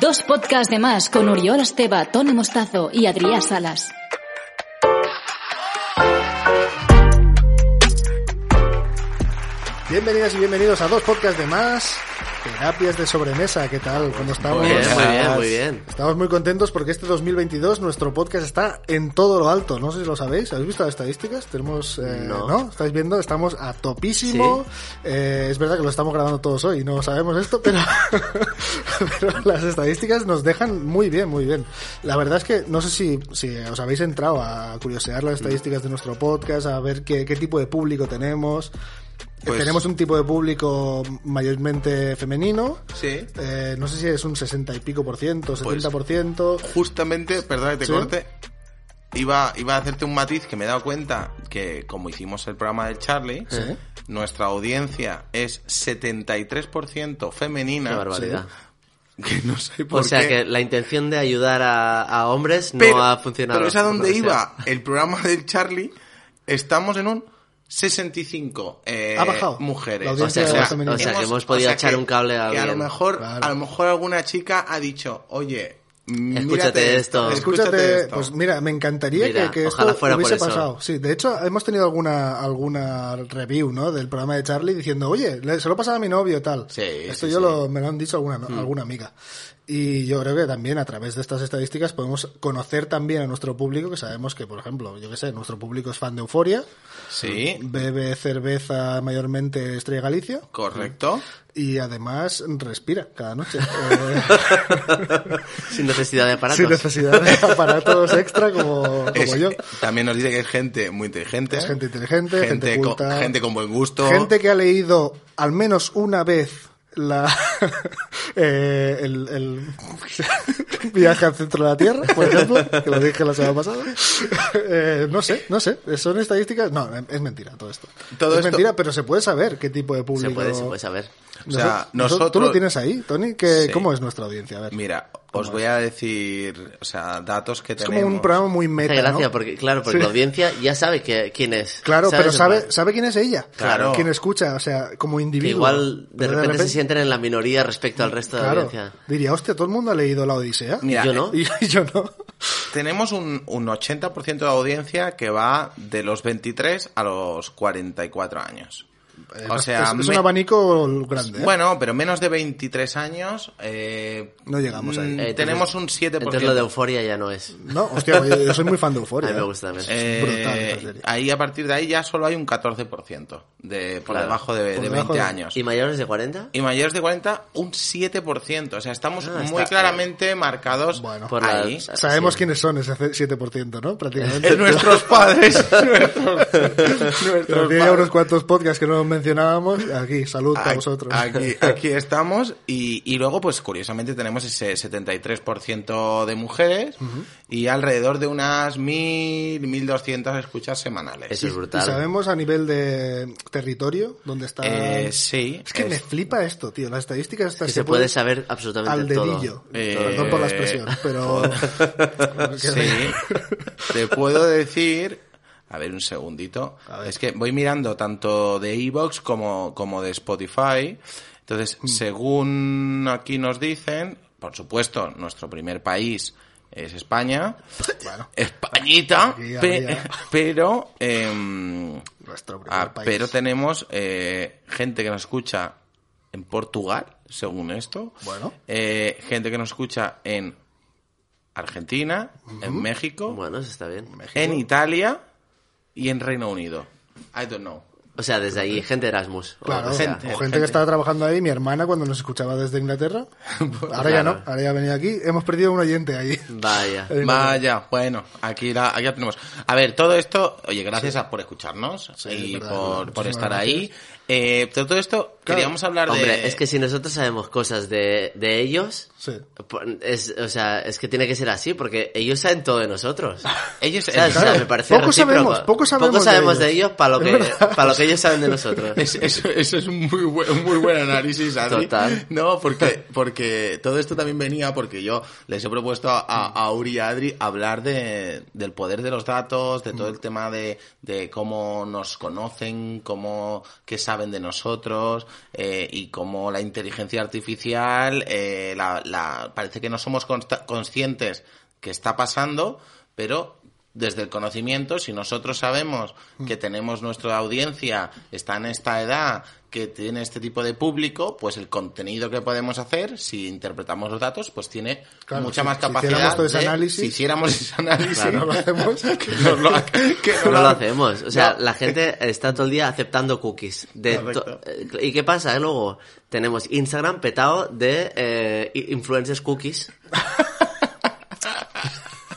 Dos podcasts de más con Uriol Esteba, Tony Mostazo y Adrián Salas. Bienvenidas y bienvenidos a dos podcasts de más. Terapias de sobremesa, ¿qué tal? ¿Cómo estamos? Muy bien, muy bien, muy bien. Estamos muy contentos porque este 2022 nuestro podcast está en todo lo alto. No sé si lo sabéis. ¿Habéis visto las estadísticas? Tenemos, eh, No. ¿Estáis viendo? Estamos a topísimo. Eh, es verdad que lo estamos grabando todos hoy. No sabemos esto, pero, pero las estadísticas nos dejan muy bien, muy bien. La verdad es que no sé si, si os habéis entrado a curiosear las estadísticas de nuestro podcast, a ver qué, qué tipo de público tenemos. Pues- Tenemos un tipo de público mayormente femenino. Sí. Eh, no sé si es un 60 y pico por ciento, Pues- 70 por ciento. Justamente, perdón que te ¿Sí? corte, iba, iba a hacerte un matiz que me he dado cuenta que como hicimos el programa del Charlie, Sí. nuestra audiencia es 73% femenina. Qué barbaridad. Que no sé por O sea qué. que la intención de ayudar a, a hombres no ha funcionado. Pero es a donde iba el programa del Charlie. Estamos en un 65 eh, Ha bajado. mujeres. O sea, femenina. o sea, que hemos podido echar un cable a que a lo alguien. mejor Claro. A lo mejor alguna chica ha dicho, oye, mírate Escúchate esto. Escúchate, esto. pues mira, me encantaría Mira, que, que ojalá esto fuera por hubiese eso. pasado. Sí, de hecho, hemos tenido alguna alguna review, ¿no? Del programa de Charlie diciendo, oye, le- se lo he pasado a mi novio, tal. Sí, Esto sí, yo sí. Lo, me lo han dicho alguna, alguna amiga. Y yo creo que también a través de estas estadísticas podemos conocer también a nuestro público, que sabemos que, por ejemplo, yo que sé, nuestro público es fan de Euforia, Sí, bebe cerveza mayormente Estrella Galicia correcto. y además respira cada noche. Eh, Sin necesidad de aparatos. sin necesidad de aparatos extra como, como Es- yo. También nos dice que es gente muy inteligente. Es gente inteligente, gente, con, culta, gente con buen gusto. gente que ha leído al menos una vez la eh, el, el viaje al centro de la Tierra, por ejemplo, que lo dije la semana pasada. Eh, no sé, no sé, son estadísticas. No, es mentira todo esto. Todo es esto- mentira, pero se puede saber qué tipo de público. Se puede, se puede saber. O sea, Nosotros- Tú lo tienes ahí, Tony. Que, Sí. ¿Cómo es nuestra audiencia? A ver. Mira, os voy a decir, o sea, datos que es tenemos. como un programa muy meta. gracia ¿no? porque, claro, porque Sí. la audiencia ya sabe que, quién es. Claro, ¿Sabes? pero sabe, sabe quién es ella. Claro. Quién escucha, o sea, como Que individuo. igual de repente, se sienten en la minoría respecto al resto de la Claro. audiencia. Diría, hostia, todo el mundo ha leído la Odisea. Mira, Yo no. Y, y yo no. Tenemos un, un 80% de audiencia que va de los 23 a los 44 años. O sea, es, es me- un abanico grande. ¿eh? Bueno, pero menos de 23 años. eh, No llegamos ahí. mm, Eh, tenemos un 7%. Entonces lo de euforia ya no es. No, hostia, yo, yo soy muy fan de A Euphoria. mí me gusta también. Eh, brutal ahí a partir de ahí ya solo hay un 14% de, por Claro. debajo de, Por de debajo 20 de- años. ¿Y mayores de 40? Y mayores de 40, un 7%. O sea, estamos Ah, muy está- claramente marcados Bueno. Por ahí. la- Sabemos Sí. quiénes son ese 7%, ¿no? Prácticamente. Es nuestros padres. nuestros, Pero nuestros tiene padres. unos cuantos podcasts que no mencionábamos. Aquí, salud Aquí- vosotros. Aquí, aquí estamos y, y luego, pues curiosamente tenemos ese 73% de mujeres y alrededor de unas 1.000, 1.200 escuchas semanales. Eso es ¿Y brutal. sabemos a nivel de territorio dónde está? Eh, sí. es que me flipa esto, tío. Las estadísticas estas Que se puede saber absolutamente al todo. dedillo. Eh, Perdón por la expresión, pero... Sí. Te puedo decir. A ver, un segundito. Es que voy mirando tanto de Evox como, como de Spotify. Entonces, Mm. según aquí nos dicen, por supuesto, nuestro primer país es España. Bueno, Españita, Aquí pe- habría- pero em, nuestro primer ah, país. pero tenemos eh, gente que nos escucha en Portugal, según esto. Bueno. Eh, gente que nos escucha en Argentina, en México, Bueno, eso está bien. en Italia y en Reino Unido. I don't know. O sea, desde ahí, gente Erasmus. o Claro, que sea. o gente, gente. que estaba trabajando ahí, mi hermana cuando nos escuchaba desde Inglaterra. Ahora ya no, ahora ya venía aquí. Hemos perdido un oyente ahí. Vaya. Vaya, bueno, aquí la, aquí la tenemos. A ver, todo esto, oye, gracias a- por escucharnos Sí, y verdad, por, por estar gracias. ahí. Eh, pero todo esto, queríamos hablar Hombre, de... es que si nosotros sabemos cosas de, de ellos, Sí. es, o sea, es que tiene que ser así, porque ellos saben todo de nosotros. Ellos, ¿Sabes? O sea, Claro, me parece poco recíproco. sabemos, poco sabemos de ellos. de ellos para lo, que, para lo que ellos saben de nosotros. Es- eso, eso es un muy buen, un muy buen análisis, Adri. Total. No, porque, porque todo esto también venía porque yo les he propuesto a, a Uri y a Adri hablar de, del poder de los datos, de todo el tema de, de cómo nos conocen, cómo, qué saben de nosotros. eh, y como la inteligencia artificial eh, la, la- parece que no somos conscientes que está pasando, pero desde el conocimiento, si nosotros sabemos que tenemos nuestra audiencia, está en esta edad, que tiene este tipo de público, pues el contenido que podemos hacer, si interpretamos los datos, pues tiene Claro, mucha si- más si capacidad. hiciéramos todo ese de- análisis- si hiciéramos ese análisis, Claro. No lo hacemos. que nos lo, que No lo- hacemos. O sea, No. la gente está todo el día aceptando cookies. De Correcto. to- eh, ¿Y qué pasa? Eh, Luego tenemos Instagram petado de eh, influencers cookies.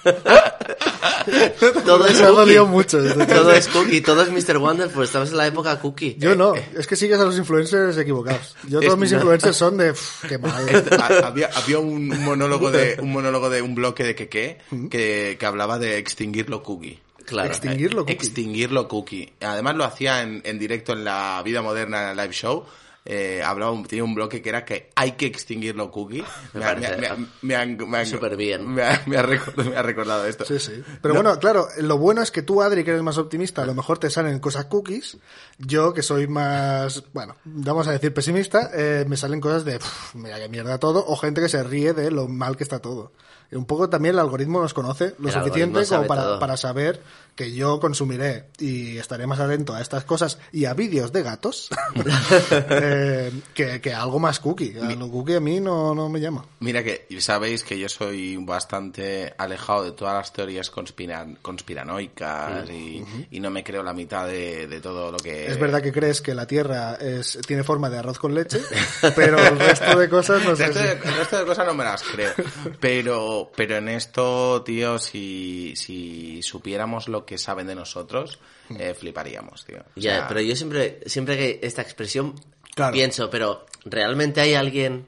todo es Me ha dolido cookie. mucho. Todo es cookie, todo es Mr. Wonder, pues estamos en la época cookie. Yo no, es que sigues a los influencers equivocados. Yo todos mis influencers son de... "Pff, qué mal. Ha- había, había un, un monólogo de un monólogo de un bloque de Keke que, que hablaba de extinguir lo cookie. Claro. Extinguir lo cookie. Extinguir lo cookie. Además lo hacía en, en directo en la vida moderna en el live show. Eh, hablaba, un- tenía un bloque que era que hay que extinguir lo cookie. Me ha- me ha- me ha- me ha- súper bien. Me ha, me ha recordado, me ha recordado esto. Sí, sí. Pero bueno, claro, lo bueno es que tú, Adri, que eres más optimista, a lo mejor te salen cosas cookies. Yo, que soy más, bueno, vamos a decir pesimista, eh, me salen cosas de, "Pff, mira qué mierda todo, o gente que se ríe de lo mal que está todo. Un poco también el algoritmo nos conoce lo El suficiente como para, para saber que yo consumiré y estaré más atento a estas cosas y a vídeos de gatos eh, que, que algo más cookie. A lo cookie a mí no, no me llama. Mira que sabéis que yo soy bastante alejado de todas las teorías conspira- conspiranoicas y, y no me creo la mitad de, de todo lo que... Es verdad que crees que la Tierra es, tiene forma de arroz con leche, pero el resto de cosas no El sé resto, si... de, el resto de cosas no me las creo. Pero, pero en esto, tío, si, si supiéramos lo que saben de nosotros, eh, fliparíamos, tío. O Ya, sea, pero yo siempre, siempre que esta expresión Claro. pienso, pero ¿realmente hay alguien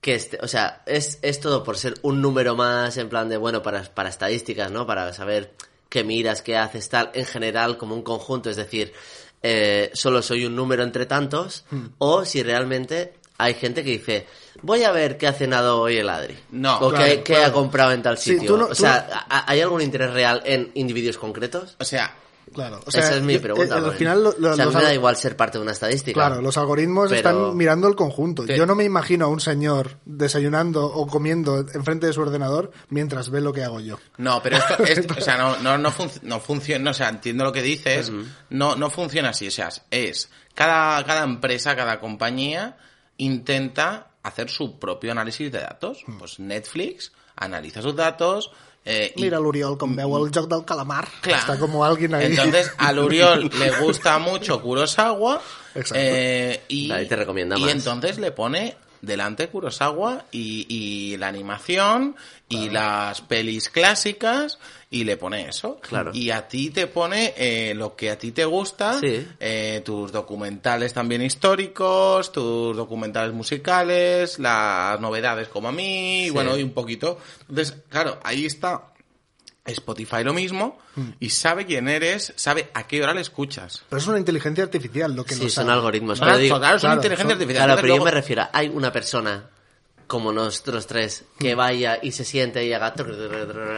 que esté, o sea, es, es todo por ser un número más en plan de, bueno, para, para estadísticas, ¿no? Para saber qué miras, qué haces, tal, en general, como un conjunto, es decir, eh, solo soy un número entre tantos, Hmm. o si realmente hay gente que dice, voy a ver qué ha cenado hoy el Adri. No, o claro, qué, qué claro. ha comprado en tal Sí, sitio. tú no- o tú sea, no- ¿ha- ¿hay algún interés real en individuos concretos? O sea, Claro, o sea, Esa es mi eh, pregunta. eh, al final, lo- lo- o sea, a mí los me da al- igual ser parte de una estadística. Claro, los algoritmos Pero- están mirando el conjunto. Yo no me imagino a un señor desayunando o comiendo enfrente de su ordenador mientras ve lo que hago yo. No, pero esto, esto- o sea, no, no, no, func- no funciona, o sea, entiendo lo que dices, no, no funciona así, o sea, es, cada, cada empresa, cada compañía intenta hacer su propio análisis de datos. Pues Netflix analiza sus datos, eh, y- Mira l'Oriol com veu el joc del calamar. Claro. Está como alguien ahí. Entonces, al Uriol le gusta mucho Kurosawa. Exacto. eh, y, te recomienda y más. entonces le pone delante Kurosawa y, y la animación y las pelis clásicas y le pone eso. Claro. Y a ti te pone eh, lo que a ti te gusta, Sí. eh, tus documentales también históricos, tus documentales musicales, las novedades como a mí, y Sí. bueno, y un poquito. Entonces, claro, ahí está Spotify lo mismo Mm. y sabe quién eres, sabe a qué hora le escuchas. Pero es una inteligencia artificial lo que Sí, nos son sabe. algoritmos. Claro, Pero digo, claro, es una claro, inteligencia son- artificial. claro, pero yo me refiero, hay una persona como nosotros tres que vaya y se siente y haga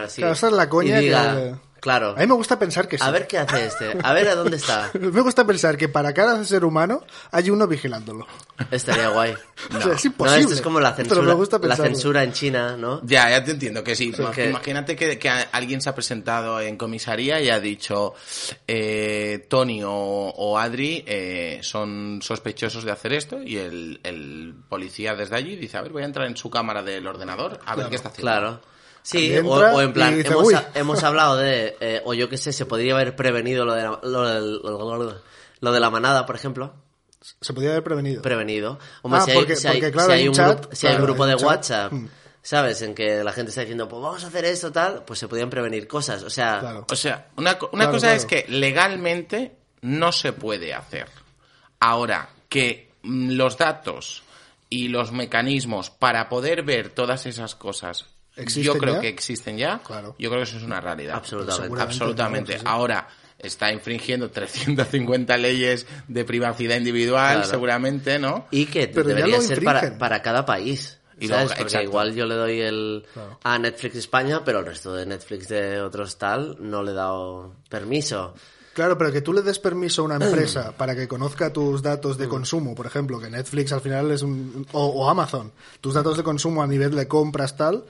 así. Claro, esa es la coña y diga, que- claro, A mí me gusta pensar que sí. a ver qué hace este, a ver a dónde está. Me gusta pensar que para cada ser humano hay uno vigilándolo. Estaría guay. O sea, es No, imposible. esto es como la Pero censura, me gusta la censura en China, ¿no? Ya, ya te entiendo que sí. que- Imagínate que, que alguien se ha presentado en comisaría y ha dicho eh, Tony o, o Adri eh, son sospechosos de hacer esto y el, el policía desde allí dice, a ver, voy a entrar en su cámara del ordenador a ver qué está haciendo. Claro. Sí, o, en plan, dice, hemos, hemos hablado de, eh, o yo qué sé, se podría haber prevenido lo de la, lo, del- lo- lo de la manada, por ejemplo. Se podía haber prevenido. Prevenido. Hombre, Ah, si hay, porque- si hay- porque, claro, si hay hay un chat, grupo, si hay un claro, grupo de chat. WhatsApp, Mm. ¿sabes? En que la gente está diciendo, pues vamos a hacer esto, tal, pues se podían prevenir cosas. O sea, Claro. O sea, una, una Claro, cosa claro. es que legalmente no se puede hacer. Ahora, que mm, los datos y los mecanismos para poder ver todas esas cosas, yo ¿Existen creo ya? que existen ya, Claro. yo creo que eso es una realidad. Absolutamente. Absolutamente. Ahora, está infringiendo 350 leyes de privacidad individual, Claro. seguramente, ¿no? y que Pero debería ser para, para cada país. Y ¿sabes? luego- Porque igual yo le doy el Claro. a Netflix España, pero el resto de Netflix de otros tal no le he dado permiso. Claro, pero que tú le des permiso a una empresa para que conozca tus datos de consumo, por ejemplo, que Netflix al final es un... o, o Amazon, tus datos de consumo a nivel de compras tal,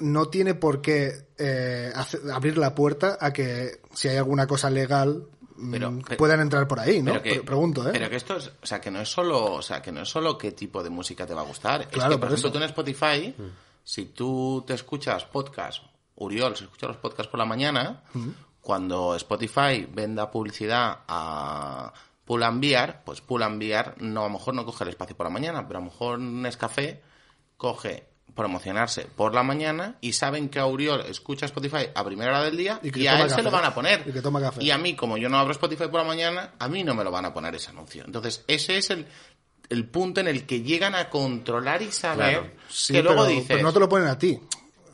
no tiene por qué eh, hace- abrir la puerta a que si hay alguna cosa legal mm, Pero- pero- puedan entrar por ahí, ¿no? Pero que, Pre- Pregunto, ¿eh? Pero que esto es, o sea, que no es solo, o sea, que no es solo qué tipo de música te va a gustar. Claro, es que, por por ejemplo, eso. tú en Spotify, si tú te escuchas podcast, Uriol, se escucha los podcasts por la mañana, cuando Spotify venda publicidad a Pull and Bear, pues Pull and Bear no, a lo mejor no coge el espacio por la mañana, pero a lo mejor Nescafé coge promocionarse por la mañana y saben que Auriol escucha Spotify a primera hora del día Y y, a él se lo van a poner. Y que toma café. Y a mí, como yo no abro Spotify por la mañana, a mí no me lo van a poner ese anuncio. Entonces, ese es el, el punto en el que llegan a controlar y saber Claro. Sí, que luego pero, dices... pero no te lo ponen a ti.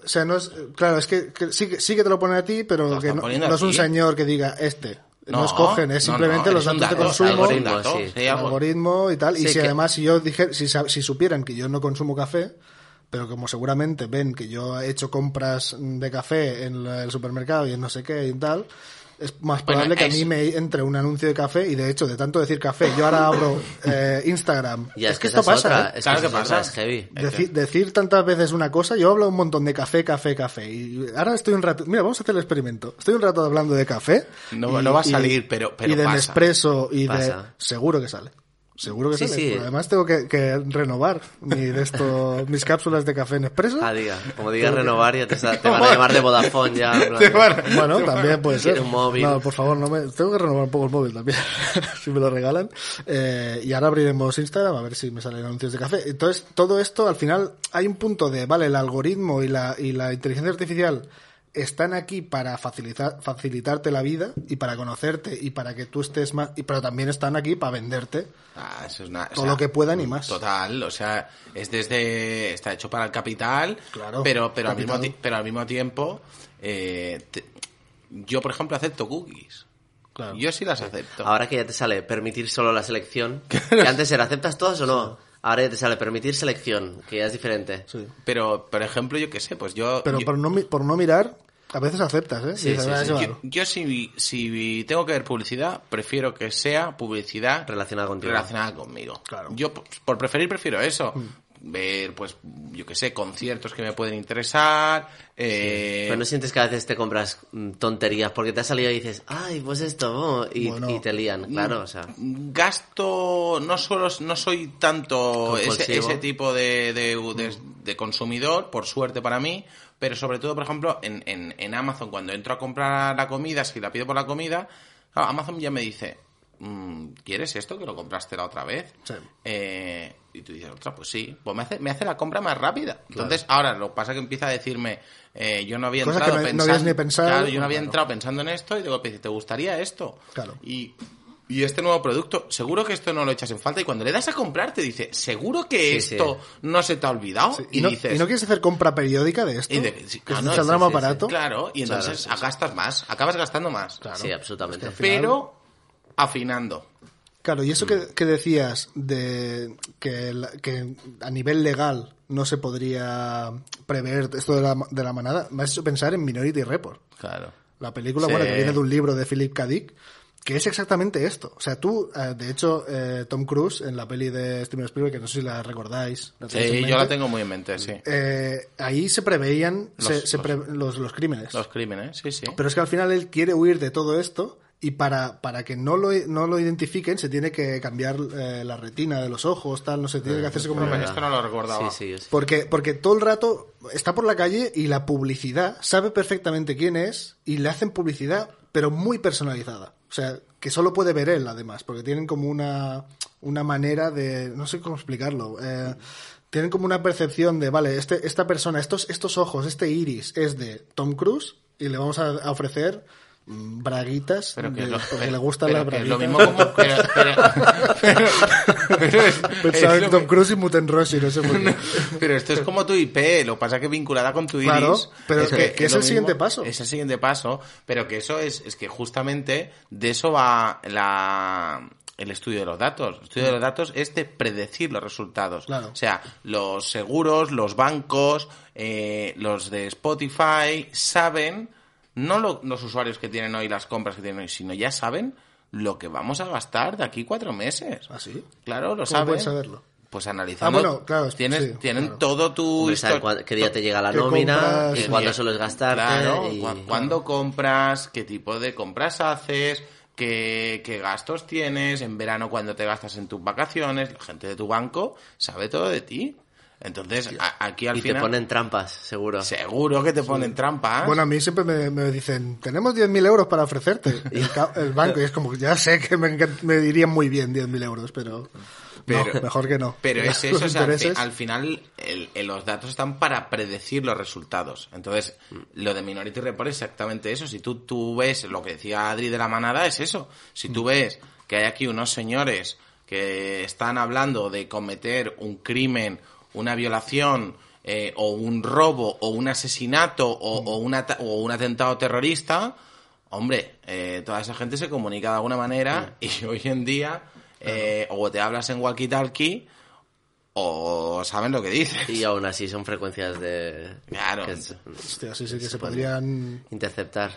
O sea, no es, claro, es que, que sí, que sí que te lo ponen a ti, pero que no, es un señor que diga este. No, No, escogen, es simplemente no, los datos de consumo, algoritmo, sí. algoritmo y tal. y si que- además si yo dije, si, si supieran que yo no consumo café, pero como seguramente ven que yo he hecho compras de café en el supermercado y en no sé qué y tal, es más Bueno, probable que a mí me entre un anuncio de café y de hecho de tanto decir café, yo ahora abro eh, Instagram. Ya, es que esto pasa, otra, ¿eh? es Claro que pasa. es heavy. Deci- decir tantas veces una cosa, yo hablo un montón de café, café, café. Y ahora estoy un rato. Mira, vamos a hacer el experimento. Estoy un rato hablando de café. No- y- no va a y- salir, pero- pero Y de pasa. Nespresso y de. Pasa. Seguro que sale. Seguro que Sí, sale. sí. Pero además tengo que, que renovar mi de esto, mis cápsulas de café Nespresso. Ah, diga, como digas renovar, ya te, te van a llamar de Vodafone ya. en plan- Te van- Bueno, también puede ser. Un móvil. No, por favor, no me... tengo que renovar un poco el móvil también, si me lo regalan. Eh, y ahora abriremos Instagram a ver si me salen anuncios de café. Entonces, todo esto, al final, hay un punto de, vale, el algoritmo y la, y la inteligencia artificial están aquí para facilitar, facilitarte la vida y para conocerte y para que tú estés más, y, pero también están aquí para venderte Ah, eso es una- o todo sea, lo que puedan y más. Total, o sea, es desde está hecho para el capital, Claro, pero pero al mismo pero al mismo tiempo eh, te- yo por ejemplo acepto cookies. Claro. Yo sí las acepto. Ahora que ya te sale permitir solo la selección, que antes era aceptas todas o no. Ahora ya te sale permitir selección, que ya es diferente. Sí. Pero por ejemplo, yo qué sé, pues yo Pero yo, por no, por no mirar, a veces aceptas, ¿eh? Sí, sí, "Ah, sí. yo, vale". yo si, si tengo que ver publicidad, prefiero que sea publicidad Relacionada contigo. relacionada conmigo. Claro. Yo por, preferir prefiero eso. Ver, pues, yo qué sé, conciertos que me pueden interesar. Eh, Pero no sientes que a veces te compras mm, tonterías porque te ha salido y dices, ay, pues esto, oh", y, Bueno. y te lían, claro, o sea. gasto no solo no soy tanto ese, tipo de, de, de- de consumidor por suerte para mí pero sobre todo por ejemplo en, en, en Amazon cuando entro a comprar la comida si la pido por la comida claro, Amazon ya me dice "Mm, ¿quieres esto que lo compraste la otra vez? Sí. Eh, y tú dices, otra, pues sí, pues me hace, me hace la compra más rápida. Entonces, ahora lo que pasa es que empieza a decirme, eh, yo no había entrado que no- no pensando, habías ni pensado. Claro, yo no había Claro. entrado pensando en esto y digo, pues, ¿te gustaría esto? Claro. Y, y este nuevo producto, seguro que esto no lo echas en falta. Y cuando le das a comprar, te dice, ¿seguro que Sí, esto no se te ha olvidado? Sí, Y, y, no, dices, y no quieres hacer compra periódica de esto, y de- sí, que ah, no, sí, más sí, barato. claro, y entonces Claro, sí, sí. gastas más, acabas gastando más. Claro. Sí, absolutamente. Es que al final- Pero afinando. Claro, y Mm. eso que, que decías de que, la- que a nivel legal no se podría prever esto de la, de la manada, me has hecho pensar en Minority Report. Claro. La película, Sí. bueno, que viene de un libro de Philip K. Dick, que es exactamente esto. O sea, tú, eh, de hecho, eh, Tom Cruise, en la peli de Steven Spielberg, que no sé si la recordáis. ¿la tenéis en Sí, yo la tengo muy en mente, sí. Eh, ahí se preveían Los- se- se los- pre- los, los crímenes. Los crímenes, sí, sí. Pero es que al final él quiere huir de todo esto y para, para que no lo, no lo identifiquen se tiene que cambiar eh, la retina de los ojos, tal, no sé, tiene que hacerse como Pero una... esto no lo recordaba. Sí, sí, sí. Porque, porque todo el rato está por la calle y la publicidad sabe perfectamente quién es y le hacen publicidad, pero muy personalizada. O sea, que solo puede ver él, además, porque tienen como una, una manera de. No sé cómo explicarlo. eh, tienen como una percepción de, vale, este, esta persona, estos, estos ojos, este iris es de Tom Cruise y le vamos a, ofrecer braguitas Pero que de- lo- porque pero- le gustan las braguitas. lo mismo como... Pero, pero, pero- pero es- Pensaba es en lo Tom mi- Cruise y Muten Rossi, no sé por qué. Pero esto es como tu IP, lo que pasa que vinculada con tu iris. Claro, pero es que- que es el siguiente paso. Es el siguiente paso, pero que eso es, es que justamente de eso va la, el estudio de los datos. El estudio de los datos es de predecir los resultados. Claro. O sea, los seguros, los bancos, eh, los de Spotify saben no lo- los usuarios que tienen hoy, las compras que tienen hoy, sino ya saben lo que vamos a gastar de aquí cuatro meses. ¿Ah, sí? Claro, lo ¿Cómo saben. puedes saberlo? Pues analizando. Ah, bueno, claro, tienes, sí, tienen claro. todo tu cuán- qué día te llega la nómina compras, y cuándo sueles gastarte. Claro, y- cu- cuándo compras, qué tipo de compras haces, qué, qué gastos tienes, en verano cuándo te gastas en tus vacaciones, la gente de tu banco sabe todo de ti. Entonces, a- aquí al y te final ponen trampas, seguro. seguro que te ponen trampas. Bueno, a mí siempre me, me dicen, tenemos 10.000 euros para ofrecerte. El, ca- el banco, y es como, ya sé que me, dirían muy bien 10.000 euros, pero, Pero- no, mejor que no. Pero es eso, o sea, al, fi- intereses- al final el- el- los datos están para predecir los resultados. Entonces, lo de Minority Report es exactamente eso. Si tú, tú ves lo que decía Adri de la manada, es eso. Si tú ves que hay aquí unos señores que están hablando de cometer un crimen, una violación, eh, o un robo, o un asesinato, o, o un, ata- o un atentado terrorista, hombre, eh, toda esa gente se comunica de alguna manera y hoy en día eh, o te hablas en walkie-talkie o saben lo que dices. Y aún así son frecuencias de... Claro. que es- Hostia, sí, sí, que se podrían... interceptar.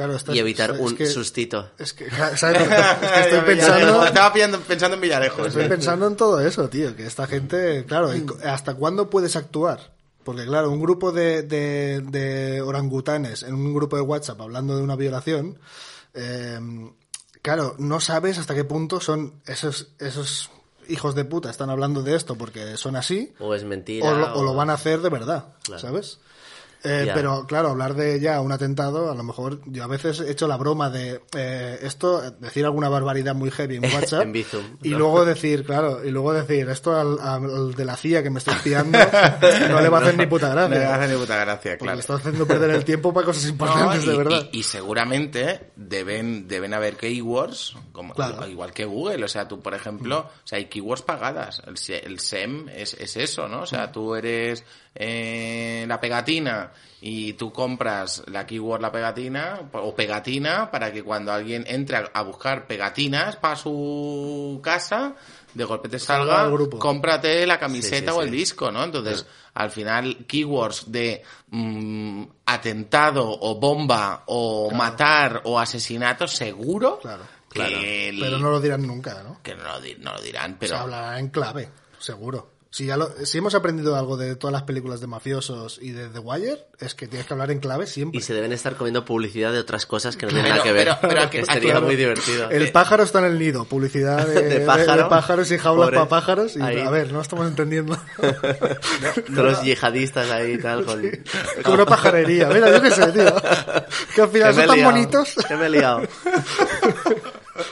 Claro, y evitar es un que- sustito. Es que, exacto, es que estoy pensando... Estaba pensando, en Villarejos. Estoy pensando en todo eso, tío, que esta gente, claro, ¿y ¿hasta cuándo puedes actuar? Porque claro, un grupo de, de, de orangutanes en un grupo de WhatsApp hablando de una violación, eh, claro, no sabes hasta qué punto son esos, esos hijos de puta están hablando de esto porque son así, O es mentira. o lo, o lo van a hacer de verdad, Claro. ¿sabes? Eh. Pero claro, hablar de ya un atentado, a lo mejor yo a veces he hecho la broma de eh, esto, decir alguna barbaridad muy heavy en WhatsApp En Bizum, y ¿no? luego decir, claro, y luego decir esto al, al de la CIA que me está espiando no le va a hacer ni puta No le gracia. hace ni puta gracia, claro. le está haciendo perder el tiempo para cosas importantes, y, de verdad. y- y seguramente deben, deben haber keywords, como, Claro. igual que Google. O sea, tú, por ejemplo, o sea, hay keywords pagadas. El, el SEM es, es eso, ¿no? O sea, Mm. tú eres eh, la pegatina y tú compras la keyword la pegatina o pegatina para que cuando alguien entre a, buscar pegatinas para su casa, de golpe te Salga salga, al grupo. cómprate la camiseta Sí, sí, o el sí. disco, ¿no? Entonces, al final, keywords de mm, atentado o bomba o matar o asesinato, seguro Claro. que, Claro. el- Pero no lo dirán nunca, ¿no? que no, lo, di- no lo dirán, Se pero... hablará en clave, seguro. Si, ya lo- si hemos aprendido algo de todas las películas de mafiosos y de The Wire, es que tienes que hablar en clave siempre. Y se deben estar comiendo publicidad de otras cosas que no tienen Pero- nada que ver. pero- pero que sería claro. muy divertido. El pájaro está en el nido, publicidad de, De de- pájaro. de pájaros y jaulas Pobre. para pájaros. Y, Ahí. a ver, no estamos entendiendo. Todos los yihadistas ahí y tal con... Como una pajarería. Mira, yo qué sé, tío. Que al final son tan liado, bonitos. que me he liado.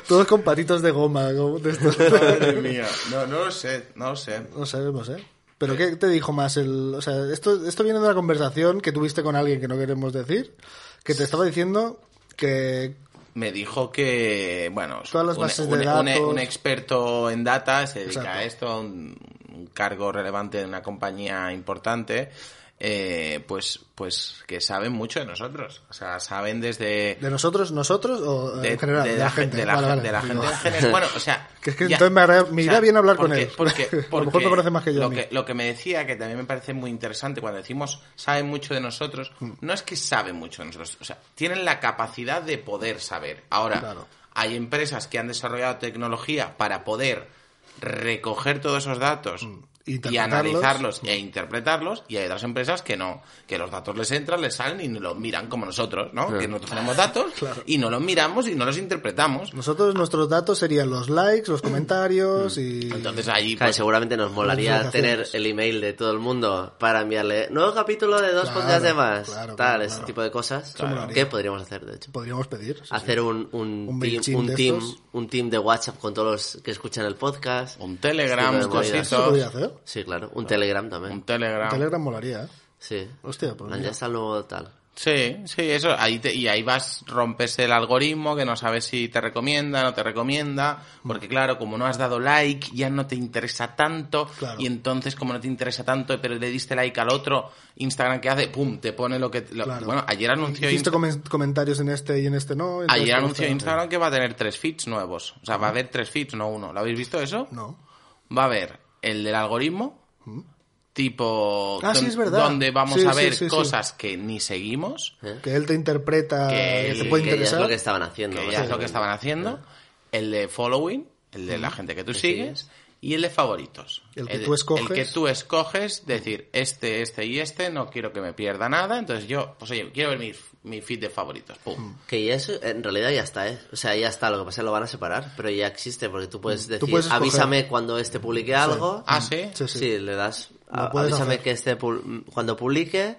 Todos con patitos de goma. como de estos. Madre mía, no, no lo sé, no lo sé. No sabemos, ¿eh? Pero ¿qué te dijo más el...? O sea, esto, esto viene de una conversación que tuviste con alguien que no queremos decir, que te estaba diciendo que... Me dijo que, bueno, Todas las un, bases de un- un- datos. un experto en data se dedica Exacto. a esto, un, un cargo relevante de una compañía importante, eh, pues, pues que saben mucho de nosotros. O sea, saben desde... ¿De nosotros, nosotros o de, en general? de De, la, la gen- gente. de la, Vale, gen- vale. de la Digo, gente en general. Bueno, o sea. Que es que ya- entonces me, hará- me o irá sea, bien hablar con porque- él. Porque, a lo mejor porque me conoce más que yo. Lo que, lo que me decía, que también me parece muy interesante, cuando decimos saben mucho de nosotros, Mm. no es que saben mucho de nosotros, o sea, tienen la capacidad de poder saber. Ahora, Claro. hay empresas que han desarrollado tecnología para poder recoger todos esos datos Mm. Y analizarlos e interpretarlos y hay otras empresas que no, que los datos les entran, les salen y los miran como nosotros, ¿no? Que nosotros tenemos datos y no los miramos y no los interpretamos. Nosotros, nuestros datos serían los likes, los comentarios y... Entonces ahí Claro, pues, seguramente nos molaría tener el email de todo el mundo para enviarle nuevo capítulo de dos Claro, podcasts de más, claro, tal, claro, ese claro. tipo de cosas. ¿Qué podríamos hacer, de hecho? Podríamos pedir. sí, sí. Hacer un, un, Un team, un, de team, estos. un team de WhatsApp con todos los que escuchan el podcast. un Telegram, Este tipo de movidas. ¿Eso se podría Sí, claro. Un Telegram también. un Telegram. Telegram molaría, ¿eh? Sí. Hostia, pues mira. ya está el nuevo tal. Sí, sí, eso, ahí te- y ahí vas, rompes el algoritmo que no sabes si te recomienda, no te recomienda, porque claro, como no has dado like, ya no te interesa tanto, Claro. y entonces como no te interesa tanto, pero le diste like al otro, Instagram que hace, pum, te pone lo que... lo- Claro. Bueno, ayer anunció, Hiciste Insta- comentarios en este y en este no. entonces, ayer anunció Instagram que va a tener tres feeds nuevos, o sea, va a haber tres feeds, no uno. ¿Lo habéis visto eso? No. Va a haber el del algoritmo, tipo Ah, sí, es verdad. donde vamos Sí, a ver sí, sí. cosas que ni seguimos, Que él te interpreta, Que que te puede que ya es lo que estaban haciendo. que ya es lo que estaban haciendo, el de following, el de la gente que tú sigues, y el de favoritos. El que tú escoges. El que tú escoges, decir, este, este y este, no quiero que me pierda nada, entonces yo, pues oye, quiero ver mi, mi feed de favoritos. Pum. Que ya eso, en realidad ya está, ¿eh? O sea, ya está, lo que pasa es que lo van a separar, pero ya existe, porque tú puedes decir, puedes escoger. avísame cuando este publique algo. Ah, sí. Sí, sí. Sí, le das, a- avísame hacer. que este cuando publique,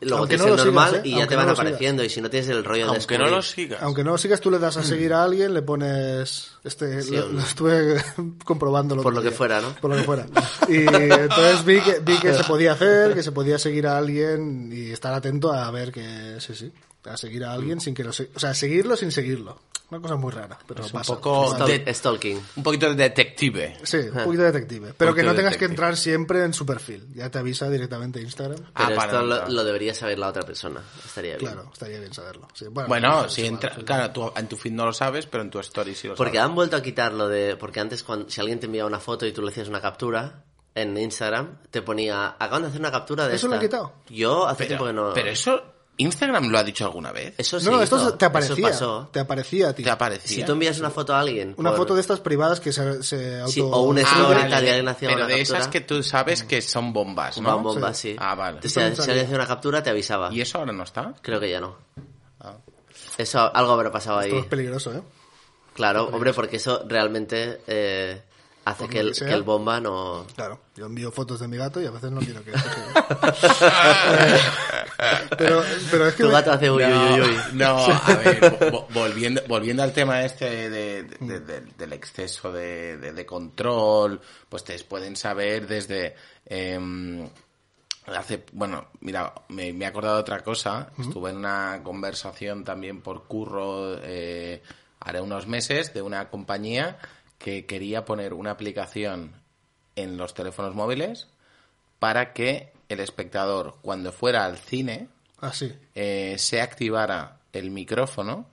luego Aunque te no lo normal sigas, ¿eh? y ya Aunque te no van sigas. apareciendo, y si no tienes el rollo de Aunque no descubrir- lo sigas. Aunque no lo sigas, tú le das a seguir a alguien, le pones. Este, Sí, lo, lo estuve comprobando Por lo que fuera, ¿no? Por lo que fuera. Y entonces vi que, vi que se podía hacer, que se podía seguir a alguien y estar atento a ver que. Sí, sí. A seguir a alguien sin que lo. se- O sea, seguirlo sin seguirlo. Una cosa muy rara, pero Es un pasa. poco de- Stalking. Un poquito de detective. Sí, un poquito detective. Pero que no tengas que entrar siempre en su perfil. Ya te avisa directamente Instagram. Ah, Pero para esto lo, lo debería saber la otra persona. Estaría bien. Claro, estaría bien saberlo. Sí, bueno, Bueno, no sé, si entra, claro, tú en tu feed no lo sabes, pero en tu story sí lo Porque sabes. han vuelto a quitarlo de. Porque antes, cuando, si alguien te enviaba una foto y tú le hacías una captura en Instagram, te ponía. Acaban de hacer una captura de ¿Eso lo han esta". quitado? Yo hace Pero, tiempo que no. pero eso, Instagram lo ha dicho alguna vez. Eso sí. No, esto hizo, te aparecía. Eso pasó. Te aparecía a ti. ¿Te aparecía? Si tú envías una foto a alguien. Una por- foto de estas privadas que se, se auto... Sí, o un Ah, story vale, tal y alguien hacía pero una de captura. esas que tú sabes que son bombas, ¿no? Bomba, bomba, Sí. sí. Ah, vale. Entonces, si, si alguien hacía una captura, te avisaba. ¿Y eso ahora no está? Creo que ya no. Ah. Eso, algo habrá pasado ahí. Esto es peligroso, ¿eh? Claro, hombre, porque eso realmente eh, hace que el, que el bomba no... Claro, yo envío fotos de mi gato y a veces no quiero que... pero, pero es que... Tu me- gato hace uy, no, uy, uy, uy. no, a ver, vo- vo- volviendo, volviendo al tema este de, de- de- del exceso de, de- de control, pues te pueden saber desde... em, hace, bueno, mira, me, me he acordado de otra cosa. Estuve en una conversación también por curro eh, haré unos meses de una compañía que quería poner una aplicación en los teléfonos móviles para que el espectador cuando fuera al cine Ah, sí. eh, se activara el micrófono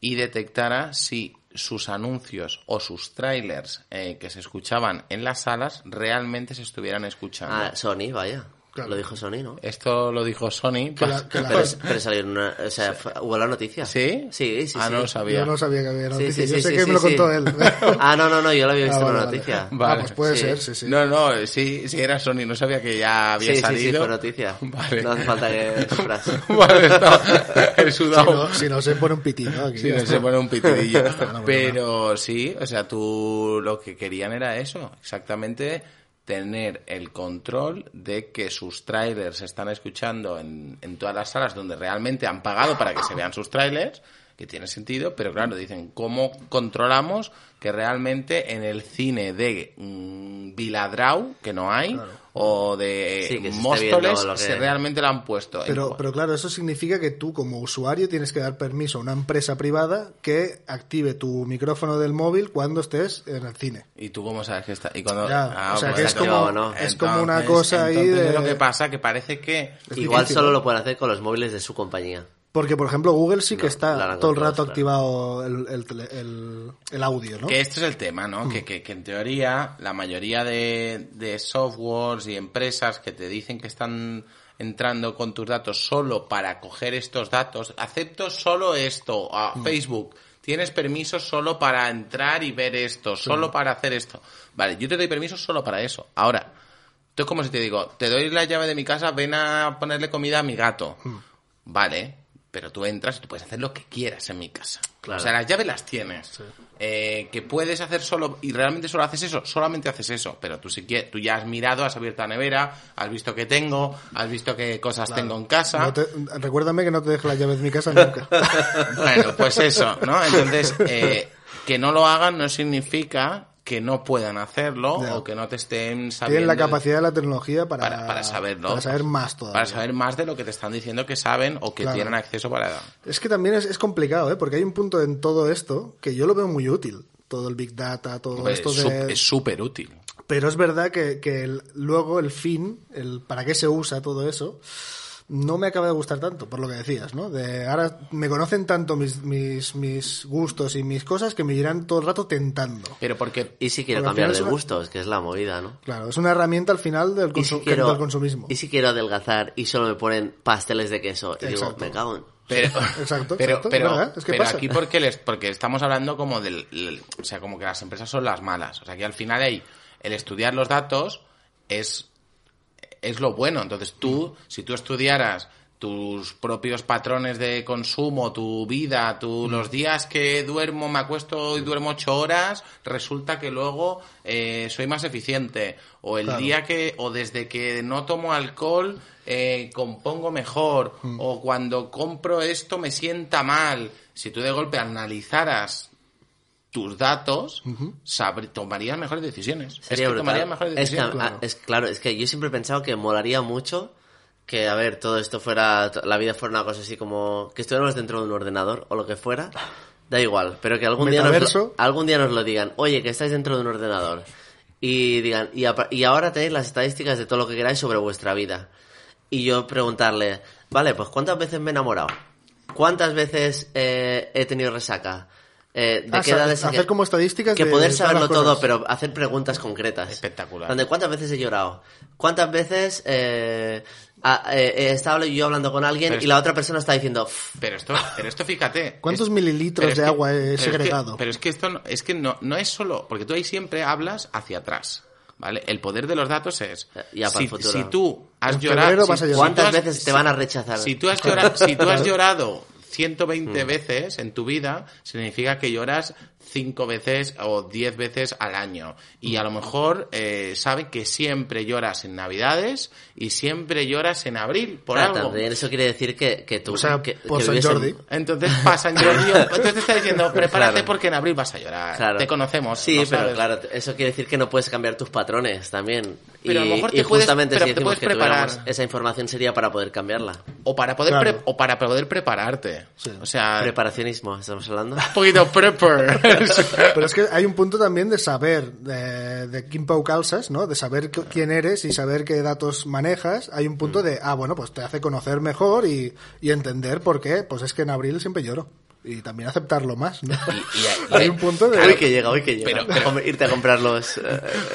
y detectara si sus anuncios o sus trailers eh, que se escuchaban en las salas realmente se estuvieran escuchando. Ah, Sony, vaya. Claro. Lo dijo Sony, ¿no? Esto lo dijo Sony. Que la- que la- Pero, pero salió en una... O sea, hubo la noticia. ¿Sí? Sí, sí, Ah, sí. no lo sabía. Yo no sabía que había Sí, noticia. sí, yo sí, sé sí, que sí, me lo sí. contó él. Ah, no, no, no, yo lo había visto Ah, en vale, vale. noticia. Ah, Vale. pues puede Sí. ser, sí, sí. No, no, sí, sí era Sony, no sabía que ya había Sí, sí, salido. sí, fue noticia. Vale. No hace falta que sufras. vale, está. Si sudado. no, si no se pone un pitito aquí. Sí, ya no se pone un pitidillo. bueno. Pero sí, o sea, tú lo que querían era eso, exactamente tener el control de que sus trailers se están escuchando en, en todas las salas donde realmente han pagado para que se vean sus trailers, que tiene sentido, pero claro, dicen, ¿cómo controlamos que realmente en el cine de mm, Viladrau, que no hay, o de Sí, que se esté Móstoles, viendo lo que- se realmente lo han puesto? en- Pero, pero claro, eso significa que tú como usuario tienes que dar permiso a una empresa privada que active tu micrófono del móvil cuando estés en el cine. ¿Y tú cómo sabes que está? Y cuando, Ya, Ah, o sea, pues que es como, es como una Entonces- cosa ahí de... lo que pasa que parece que Es Igual difícil, solo lo pueden hacer con los móviles de su compañía. Porque, por ejemplo, Google sí que No, está todo el rato activado el, el, tele- el- el audio, ¿no? que este es el tema, ¿no? Que, que, que en teoría la mayoría de, de softwares y empresas que te dicen que están entrando con tus datos solo para coger estos datos, acepto solo esto, a Facebook, tienes permiso solo para entrar y ver esto, solo para hacer esto. Vale, yo te doy permiso solo para eso. Ahora, Esto es como si te digo, te doy la llave de mi casa, ven a ponerle comida a mi gato. Vale, pero tú entras y tú puedes hacer lo que quieras en mi casa. Claro. O sea, las llaves las tienes. Eh, que puedes hacer solo, y realmente solo haces eso, solamente haces eso. Pero tú, si quieres, tú ya has mirado, has abierto la nevera, has visto qué tengo, has visto qué cosas tengo en casa. No te- recuérdame que no te deje las llaves de mi casa nunca. Bueno, pues eso, ¿no? Entonces, eh, que no lo hagan no significa que no puedan hacerlo o que no te estén sabiendo. Tienen la capacidad de la tecnología para, para, para saberlo. para saber más todavía. Para saber más de lo que te están diciendo que saben o que Claro. tienen acceso para... Es que también es, es complicado, ¿eh? Porque hay un punto en todo esto que yo lo veo muy útil. Todo el Big Data, todo esto es de... es súper útil. Pero es verdad que, que el- luego el fin, el para qué se usa todo eso, no me acaba de gustar tanto, por lo que decías, ¿no? De ahora me conocen tanto mis, mis, mis gustos y mis cosas que me irán todo el rato tentando. Pero porque... Y si quiero Porque cambiar de una- gustos, que es la movida, ¿no? Claro, es una herramienta al final del, Y si, quiero, del consumismo. y si quiero adelgazar y solo me ponen pasteles de queso y digo, Exacto. me cago en... Pero, Exacto, pero, exacto, pero, es que pero pasa. aquí porque les, porque estamos hablando como del, el- o sea, como que las empresas son las malas. O sea, que al final hay, el estudiar los datos es, es lo bueno. Entonces tú, si tú estudiaras tus propios patrones de consumo, tu vida, tu, los días que duermo, me acuesto y duermo ocho horas, resulta que luego eh, soy más eficiente. O el Claro. día que, o desde que no tomo alcohol, eh, compongo mejor. O cuando compro esto me sienta mal. Si tú de golpe analizaras tus datos, sabr- tomarías mejores decisiones. Sería es que tomarías mejores Es que, decisiones. ah, es claro, es que yo siempre he pensado que molaría mucho que, a ver, todo esto fuera, la vida fuera una cosa así como, que estuviéramos dentro de un ordenador o lo que fuera, da igual, pero que algún día, nos lo, algún día nos lo digan, oye, que estáis dentro de un ordenador, y digan, y, y ahora tenéis las estadísticas de todo lo que queráis sobre vuestra vida. Y yo preguntarle, vale, pues ¿cuántas veces me he enamorado? ¿Cuántas veces eh, he tenido resaca? Eh, ¿De Ah, qué edades hacer como estadísticas Que de poder saberlo todo, pero hacer preguntas concretas. Espectacular. Donde, ¿Cuántas veces he llorado? ¿Cuántas veces eh, ha- eh, he estado yo hablando con alguien Pero y la otra persona está diciendo... "Pff, Pero esto, pero esto fíjate. ¿Cuántos es- mililitros de que- agua he es que- segregado? pero es que esto no, es que no, no es solo, porque tú ahí siempre hablas hacia atrás. ¿Vale? El poder de los datos es. Ya para si, el si tú has llorado. si- a. ¿Cuántas veces te van a rechazar? Si tú has llorado, si tú has llorado 120 Mm. veces en tu vida, significa que lloras 5 veces o 10 veces al año. Y a lo mejor eh, sabe que siempre lloras en Navidades y siempre lloras en abril por Claro, algo. también eso quiere decir que, que tú... O sea, que, por que San en- Jordi. Entonces pasan Jordi, entonces te está diciendo, prepárate Claro. porque en abril vas a llorar. Claro. Te conocemos. Sí, lo pero sabes. claro, eso quiere decir que no puedes cambiar tus patrones también. Pero y, a lo mejor y te puedes- justamente pero si te puedes preparar. esa información sería para poder cambiarla. O para poder Claro. pre- o para poder prepararte. Sí. O sea, Preparacionismo, estamos hablando. un poquito prepper. Pero es que hay un punto también de saber de, de quin pau calzas, ¿no? De saber qu- quién eres y saber qué datos manejas. Hay un punto de, ah, bueno, pues te hace conocer mejor y, y entender por qué. Pues es que en abril siempre lloro. Y también aceptarlo más, ¿no? Y- y- hay un punto de... Hoy que llega, hoy que llega. Pero- irte a comprar los, eh,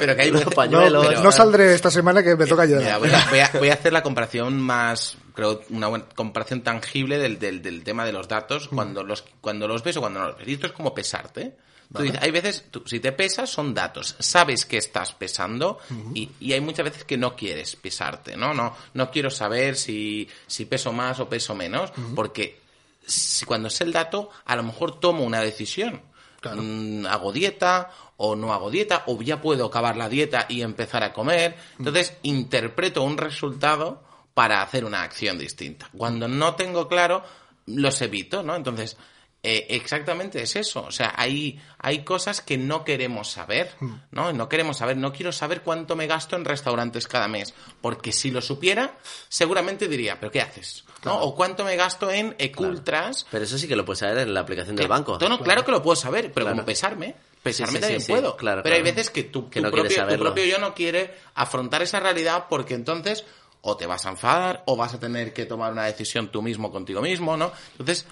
Pero que hay los No, pañuelos. pero- no saldré esta semana que me toca Mira, llorar. voy, a, voy a- voy a hacer la comparación más, creo, una buena comparación tangible del, del, del tema de los datos cuando los cuando los ves o cuando no los ves. Y esto es como pesarte. Tú dices, hay veces, tú, si te pesas, son datos. Sabes que estás pesando y, y hay muchas veces que no quieres pesarte, ¿no? No, no quiero saber si, si peso más o peso menos, porque si cuando sé el dato, a lo mejor tomo una decisión. Claro. Mm, hago dieta o no hago dieta o ya puedo acabar la dieta y empezar a comer. Entonces interpreto un resultado para hacer una acción distinta. Cuando no tengo claro, los evito, ¿no? Entonces, eh, exactamente es eso. O sea, hay, hay cosas que no queremos saber, ¿no? No queremos saber, no quiero saber cuánto me gasto en restaurantes cada mes. Porque si lo supiera, seguramente diría, ¿pero qué haces? ¿No? O cuánto me gasto en Ecultras. Pero eso sí que lo puedes saber en la aplicación del Que- banco. No, no, claro que lo puedo saber, pero Claro. como pesarme, pesarme Sí, sí, también sí, sí, puedo. claro, pero hay veces que tu, Que tu no quieres propio, tu propio yo no quiere afrontar esa realidad porque entonces o te vas a enfadar o vas a tener que tomar una decisión tú mismo contigo mismo, ¿no? Entonces,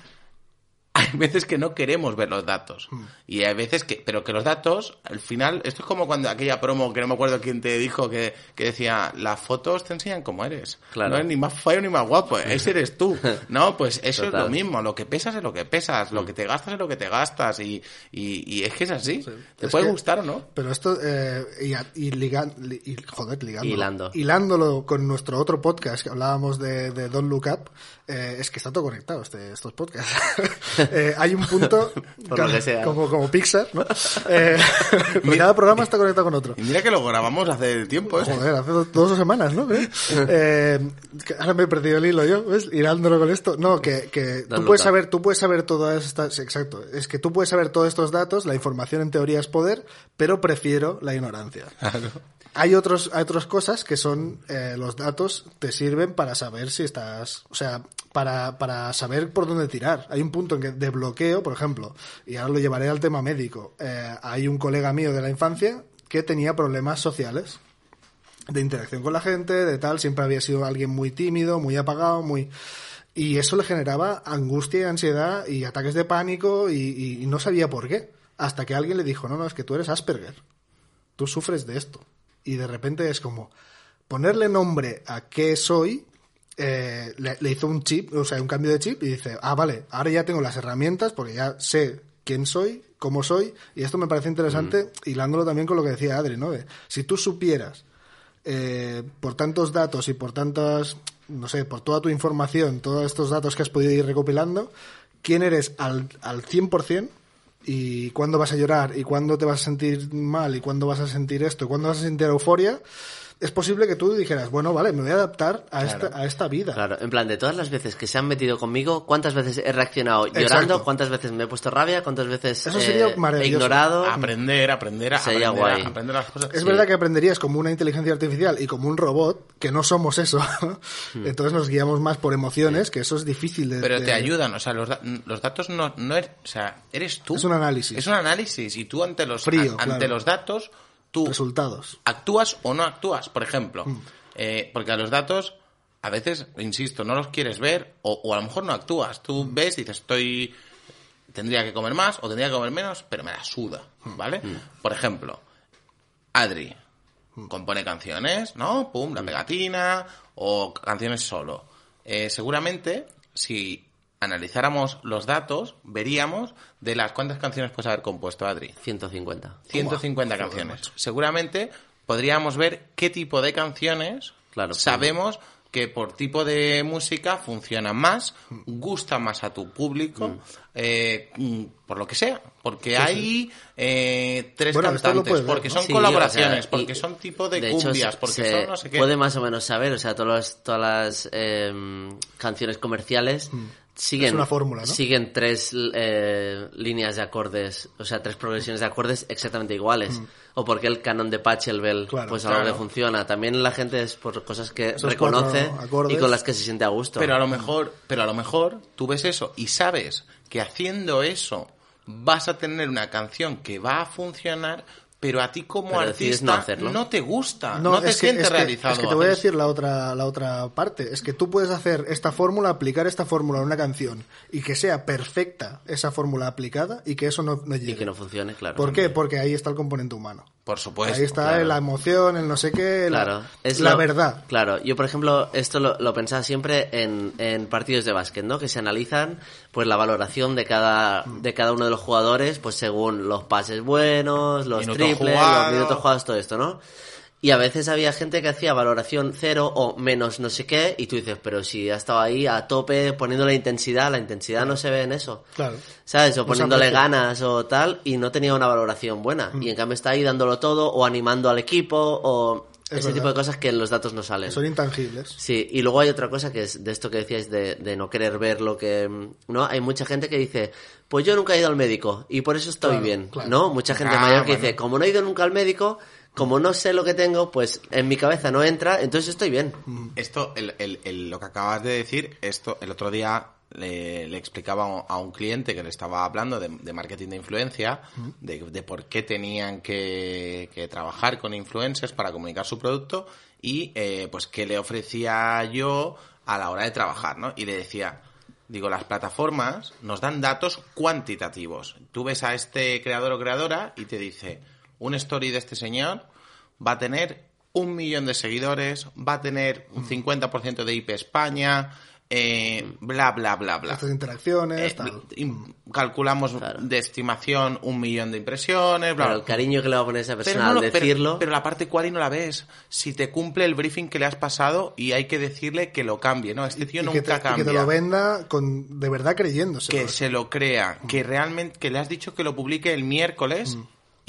hay veces que no queremos ver los datos. Hmm. Y hay veces que, pero que los datos, al final, esto es como cuando aquella promo que no me acuerdo quién te dijo que, que decía, las fotos te enseñan cómo eres. Claro. No eres ni más feo ni más guapo, ese eres tú. No, pues eso es lo mismo. Lo que pesas es lo que pesas, lo que te gastas es lo que te gastas. Y, y, y es que es así. Te Es puede que- gustar o no. Pero esto, eh, y, y liga- li- y- joder, ligándolo, Hilando. hilándolo con nuestro otro podcast que hablábamos de, de Don't Look Up, eh, es que está todo conectado este, estos podcasts. Eh, hay un punto, que sea. como, como Pixar, ¿no? Eh, pues cada programa está conectado con otro. Y mira que lo grabamos hace tiempo, ¿eh? Joder, hace do- dos semanas, ¿no? ¿Eh? Eh, ahora me he perdido el hilo yo, ¿ves? Hilándolo con esto. No, que, que tú puedes saber, tú puedes saber todas estas, exacto, es que tú puedes saber todos estos datos, la información en teoría es poder, pero prefiero la ignorancia. Hay otros, hay otras cosas que son, eh, los datos te sirven para saber si estás, o sea, para, para saber por dónde tirar. Hay un punto en que de bloqueo, por ejemplo, y ahora lo llevaré al tema médico. Eh, hay un colega mío de la infancia que tenía problemas sociales. de interacción con la gente, de tal, siempre había sido alguien muy tímido, muy apagado, muy... Y eso le generaba angustia y ansiedad y ataques de pánico y, y no sabía por qué. Hasta que alguien le dijo, no, no, es que tú eres Asperger. Tú sufres de esto. Y de repente es como ponerle nombre a qué soy eh, le, le hizo un chip, o sea, un cambio de chip y dice, ah, vale, ahora ya tengo las herramientas porque ya sé quién soy, cómo soy, y esto me parece interesante, hilándolo también con lo que decía Adri, ¿no? De, si tú supieras eh, por tantos datos y por tantas, no sé, por toda tu información, todos estos datos que has podido ir recopilando, quién eres al, al 100% y cuándo vas a llorar y cuándo te vas a sentir mal y cuándo vas a sentir esto y cuándo vas a sentir euforia, es posible que tú dijeras, bueno, vale, me voy a adaptar a, esta, a esta vida. Claro, en plan, de todas las veces que se han metido conmigo, ¿cuántas veces he reaccionado llorando? Exacto. ¿Cuántas veces me he puesto rabia? ¿Cuántas veces Eso eh, sería he maravilloso. ignorado? Aprender, aprender, a Sería aprender, guay. aprender las cosas. Es Sí. verdad que aprenderías como una inteligencia artificial y como un robot, que no somos eso. Hmm. Entonces nos guiamos más por emociones, que eso es difícil de... Pero de- te ayudan, o sea, los, da- los datos no, no o sea, eres tú. Es un análisis. Es un análisis y tú ante los, Frío, ante claro. los datos, tú Resultados. actúas o no actúas, por ejemplo. Mm. Eh, porque a los datos, a veces, insisto, no los quieres ver o, o a lo mejor no actúas. Tú Mm. ves y dices, estoy, tendría que comer más o tendría que comer menos, pero me la suda, Mm. ¿vale? Por ejemplo, Adri compone canciones, ¿no? Pum, la pegatina o canciones solo. Eh, seguramente, si analizáramos los datos, veríamos de las cuántas canciones puedes haber compuesto Adri. 150. 150 Joder, canciones. Seguramente podríamos ver qué tipo de canciones Claro, sí. sabemos que por tipo de música funcionan más, gustan más a tu público, Mm. eh, mm, por lo que sea. Porque hay eh, tres Bueno, cantantes, porque ¿no? son Sí, colaboraciones, o sea, porque y- son tipo de, cumbias, porque se son no sé qué. Puede más o menos saber, o sea, todas las, todas las eh, canciones comerciales siguen, Mm. Es una fórmula, ¿no? siguen tres eh, líneas de acordes, o sea, tres progresiones de acordes exactamente iguales. O porque el canon de Pachelbel, Mm. Claro, pues algo claro. que funciona. También la gente es por cosas que Esos reconoce y con las que se siente a gusto. Pero a lo mejor, pero a lo mejor tú ves eso y sabes que haciendo eso vas a tener una canción que va a funcionar, pero a ti como Pero artista no hacerlo. te gusta, no, te sientes es que- realizado. Es que te voy a decir la otra, la otra parte. Es que tú puedes hacer esta fórmula, aplicar esta fórmula en una canción y que sea perfecta esa fórmula aplicada y que eso no, no llegue. y que no funcione, claro. ¿Por qué? Porque ahí está el componente humano. Por supuesto. ahí está claro. la emoción, el no sé qué, la- Claro, es la lo- verdad. Claro, yo por ejemplo esto lo, lo pensaba siempre en, en partidos de básquet, ¿no? Que se analizan pues la valoración de cada de cada uno de los jugadores, pues según los pases buenos, los Minuto triples, jugado. los minutos jugados, todo esto, ¿no? Y a veces había gente que hacía valoración cero o menos no sé qué, y tú dices, pero si ha estado ahí a tope poniendo la intensidad, la intensidad no se ve en eso. Claro. ¿Sabes? O poniéndole ganas o tal, y no tenía una valoración buena. Y en cambio está ahí dándolo todo, o animando al equipo, o Es ese verdad. tipo de cosas que en los datos no salen. Son intangibles. Sí, y luego hay otra cosa que es de esto que decíais de, de no querer ver lo que... mm, ¿No? Hay mucha gente que dice, pues yo nunca he ido al médico y por eso estoy Claro, bien, claro. ¿no? Mucha gente Ah, mayor que bueno. dice, como no he ido nunca al médico, como no sé lo que tengo, pues en mi cabeza no entra, entonces estoy bien. Esto, el, el- el- lo que acabas de decir, esto el otro día le, explicaba a un- cliente que le estaba hablando de, de marketing de influencia, de, de por qué tenían que, que trabajar con influencers para comunicar su producto y eh, pues qué le ofrecía yo a la hora de trabajar, ¿no? Y le decía, digo, las plataformas nos dan datos cuantitativos. Tú ves a este creador o creadora y te dice, un story de este señor va a tener un millón de seguidores, va a tener un 50% de IP España, eh, bla, bla, bla, bla. Estas interacciones, Eh, tal. calculamos Claro. de estimación un millón de impresiones, bla, Pero el cariño que le va a poner esa Pero, persona no al lo- pero- decirlo... pero la parte cual y no la ves. Si te cumple el briefing que le has pasado y hay que decirle que lo cambie, ¿no? Este tío Y nunca que, te, y cambia. que te lo venda con, de verdad creyéndose. que se lo crea, Mm. que realmente, que le has dicho que lo publique el miércoles Mm.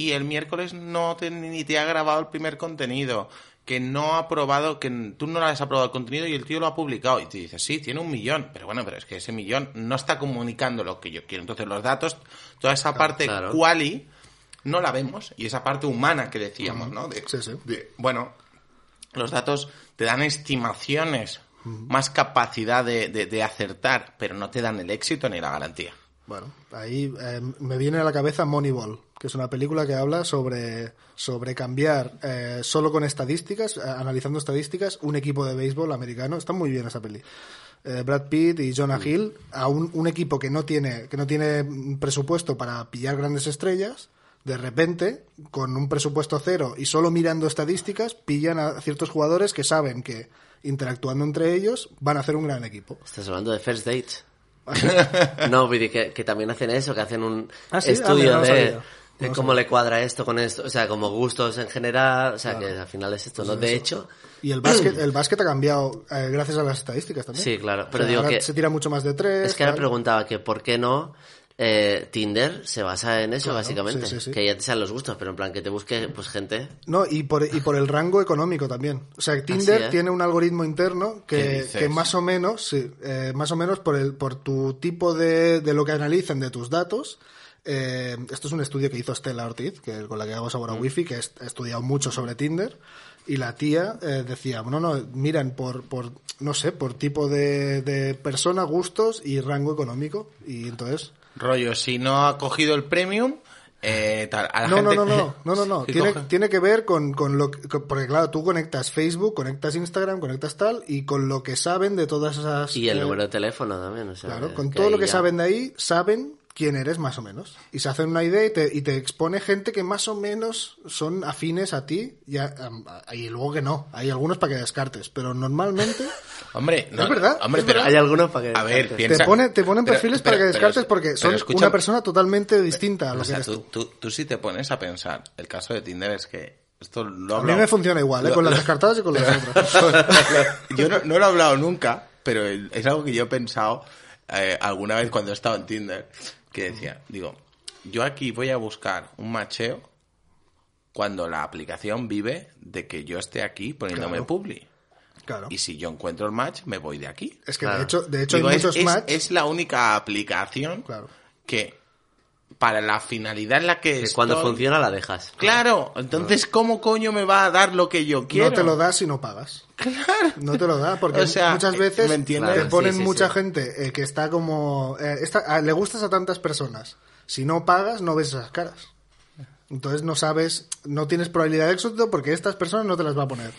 Y el miércoles no te, ni te ha grabado el primer contenido, que no ha probado, que tú no le has aprobado el contenido y el tío lo ha publicado y te dices, sí, tiene un millón, pero bueno, pero es que ese millón no está comunicando lo que yo quiero. Entonces los datos, toda esa parte claro. quali, no la vemos y esa parte humana que decíamos, ¿no? De- Sí, sí. de- bueno, los datos te dan estimaciones, más capacidad de, de- de acertar, pero no te dan el éxito ni la garantía. Bueno, ahí eh, me viene a la cabeza Moneyball, que es una película que habla sobre, sobre cambiar eh, solo con estadísticas, eh, analizando estadísticas, un equipo de béisbol americano. Está muy bien esa peli. Eh, Brad Pitt y Jonah Hill a un, un equipo que no tiene que no tiene presupuesto para pillar grandes estrellas de repente con un presupuesto cero y solo mirando estadísticas pillan a ciertos jugadores que saben que interactuando entre ellos van a hacer un gran equipo Estás hablando de First Dates. no, Vidi, que, que también hacen eso, que hacen un Ah, ¿sí? Ah, estudio mira, no de, sabía. de No cómo le cuadra esto con esto, o sea, como gustos en general, o sea, que al final es esto, ¿no? De hecho, y el básquet el básquet ha cambiado eh, gracias a las estadísticas también Sí, claro, O pero sea, digo ahora que- se tira mucho más de tres es que ahora preguntaba que por qué no eh, Tinder se basa en eso, Claro, básicamente. sí, sí, sí. Que ya te sean los gustos, pero en plan que te busque, pues, gente. No, y por, y por el rango económico también. O sea, Tinder tiene un algoritmo interno ¿Qué que, más o menos, sí, eh, más o menos por, el, por tu tipo de, de lo que analicen de tus datos. eh, esto es un estudio que hizo Stella Ortiz, que, con la que hago sabor a wifi, que ha estudiado mucho sobre Tinder. Y la tía eh, decía, no, no, miran por, por, no sé, por tipo de, de persona, gustos y rango económico. Y entonces, Rollo, si no ha cogido el premium, eh, tal. A la No, no, gente- no, no, no, no, no. que Tiene, coge- tiene que ver con, con lo que, con- porque claro, tú conectas Facebook, conectas Instagram, conectas tal, y con lo que saben de todas esas... Y el eh, número de teléfono también, o sea. Claro, con todo lo que ya- saben de ahí, saben quién eres más o menos. Y se hacen una idea y te, y te expone gente que más o menos son afines a ti, y, a- a- y luego que no. Hay algunos para que descartes, pero normalmente Hombre, no, Es verdad, Hombre, es pero Hay algunos para que. A ver, descartes. piensa- te, pone, te ponen perfiles pero- para que pero- descartes porque son escucha- una persona totalmente distinta a lo O que eres tú, tú. tú, tú sí te pones a pensar, el caso de Tinder es que esto lo A hablo- mí me funciona igual, ¿eh? lo- con las descartadas y con las otras. yo no, no lo he hablado nunca, pero es algo que yo he pensado eh, alguna vez cuando he estado en Tinder, que decía, digo, yo aquí voy a buscar un macheo cuando la aplicación vive de que yo esté aquí poniéndome Claro. publi. Claro. Y si yo encuentro el match, me voy de aquí. Es que Claro. de hecho, de hecho Digo, hay es, muchos es- match. es la única aplicación Claro. que para la finalidad en la que, Que cuando funciona la dejas. Claro, entonces ¿cómo coño me va a dar lo que yo quiero? No te lo da si no pagas. Claro. No te lo da, porque O sea, muchas veces ¿me entiendes? te Claro, ponen sí, sí, mucha sí. gente eh, que está como... eh, le gustas a tantas personas. Si no pagas, no ves esas caras. Entonces no sabes, no tienes probabilidad de éxito porque estas personas no te las va a poner.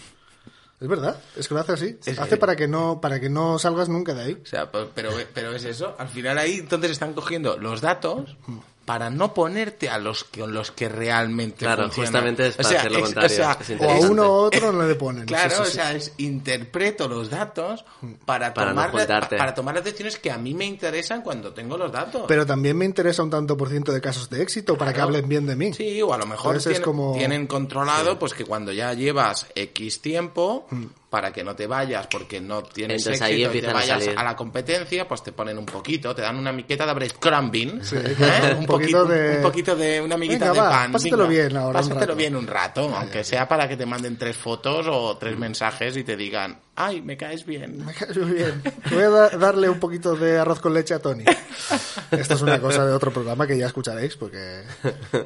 Es verdad, es que lo hace así. Es- hace para que no para que no salgas nunca de ahí. O sea, pe- pero, pero es eso. Al final ahí entonces están cogiendo los datos para no ponerte a los que, con los que realmente Claro, justamente es O para sea, hacer lo es- contrario, o sea, es O a uno u otro no le ponen. Claro, Sí, sí, o sea, es interpreto los datos para, Para no tomar la- para tomar las decisiones que a mí me interesan cuando tengo los datos. Pero también me interesa un tanto por ciento de casos de éxito para que hablen bien de mí. Sí, o a lo mejor como- tienen controlado pues que cuando ya llevas X tiempo, Mm. Para que no te vayas porque no tienes Entonces ahí éxito y te a vayas a la competencia, pues te ponen un poquito, te dan una miqueta de breadcrumbing, ¿eh? claro, un, un poquito de- un poquito de una amiguita Venga, de va, pan. pásatelo venga, bien ahora un Pásatelo rato. bien un rato, aunque sea para que te manden tres fotos o tres mensajes y te digan, ay, me caes bien. Me caes muy bien. Voy a da- darle un poquito de arroz con leche a Tony. Esto es una cosa de otro programa que ya escucharéis, porque...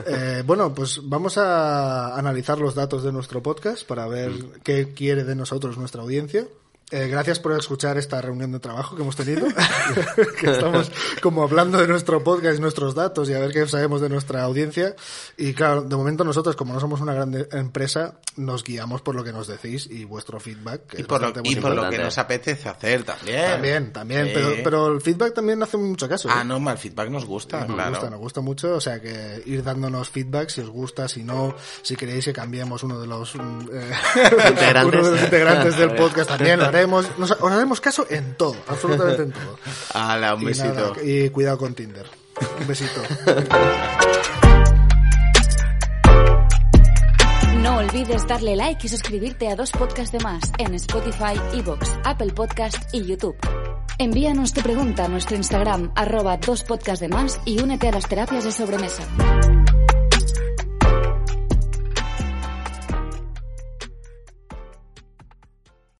eh, bueno, pues vamos a analizar los datos de nuestro podcast para ver qué quiere de nosotros nuestra audiencia. Eh, gracias por escuchar esta reunión de trabajo que hemos tenido, que estamos como hablando de nuestro podcast y nuestros datos y a ver qué sabemos de nuestra audiencia. Y claro, de momento nosotros, como no somos una gran empresa, nos guiamos por lo que nos decís y vuestro feedback. que Y por, lo, y por lo que nos apetece hacer también. también, también, Sí. pero, pero el feedback también hace mucho caso. ¿eh? Ah, no, mal feedback nos gusta, nos claro. gusta, nos gusta mucho, o sea que ir dándonos feedback si os gusta, si no, si queréis que cambiemos uno de los mm, eh, Integrantes. uno de los integrantes del podcast también haremos, nos, os haremos caso en todo, absolutamente en todo. Hala, un Y, besito. nada, y cuidado con Tinder. Un besito. No olvides darle like y suscribirte a dos podcasts de más en Spotify, Evox, Apple Podcast y YouTube. Envíanos tu pregunta a nuestro Instagram, arroba dos podcasts de más y únete a las terapias de sobremesa.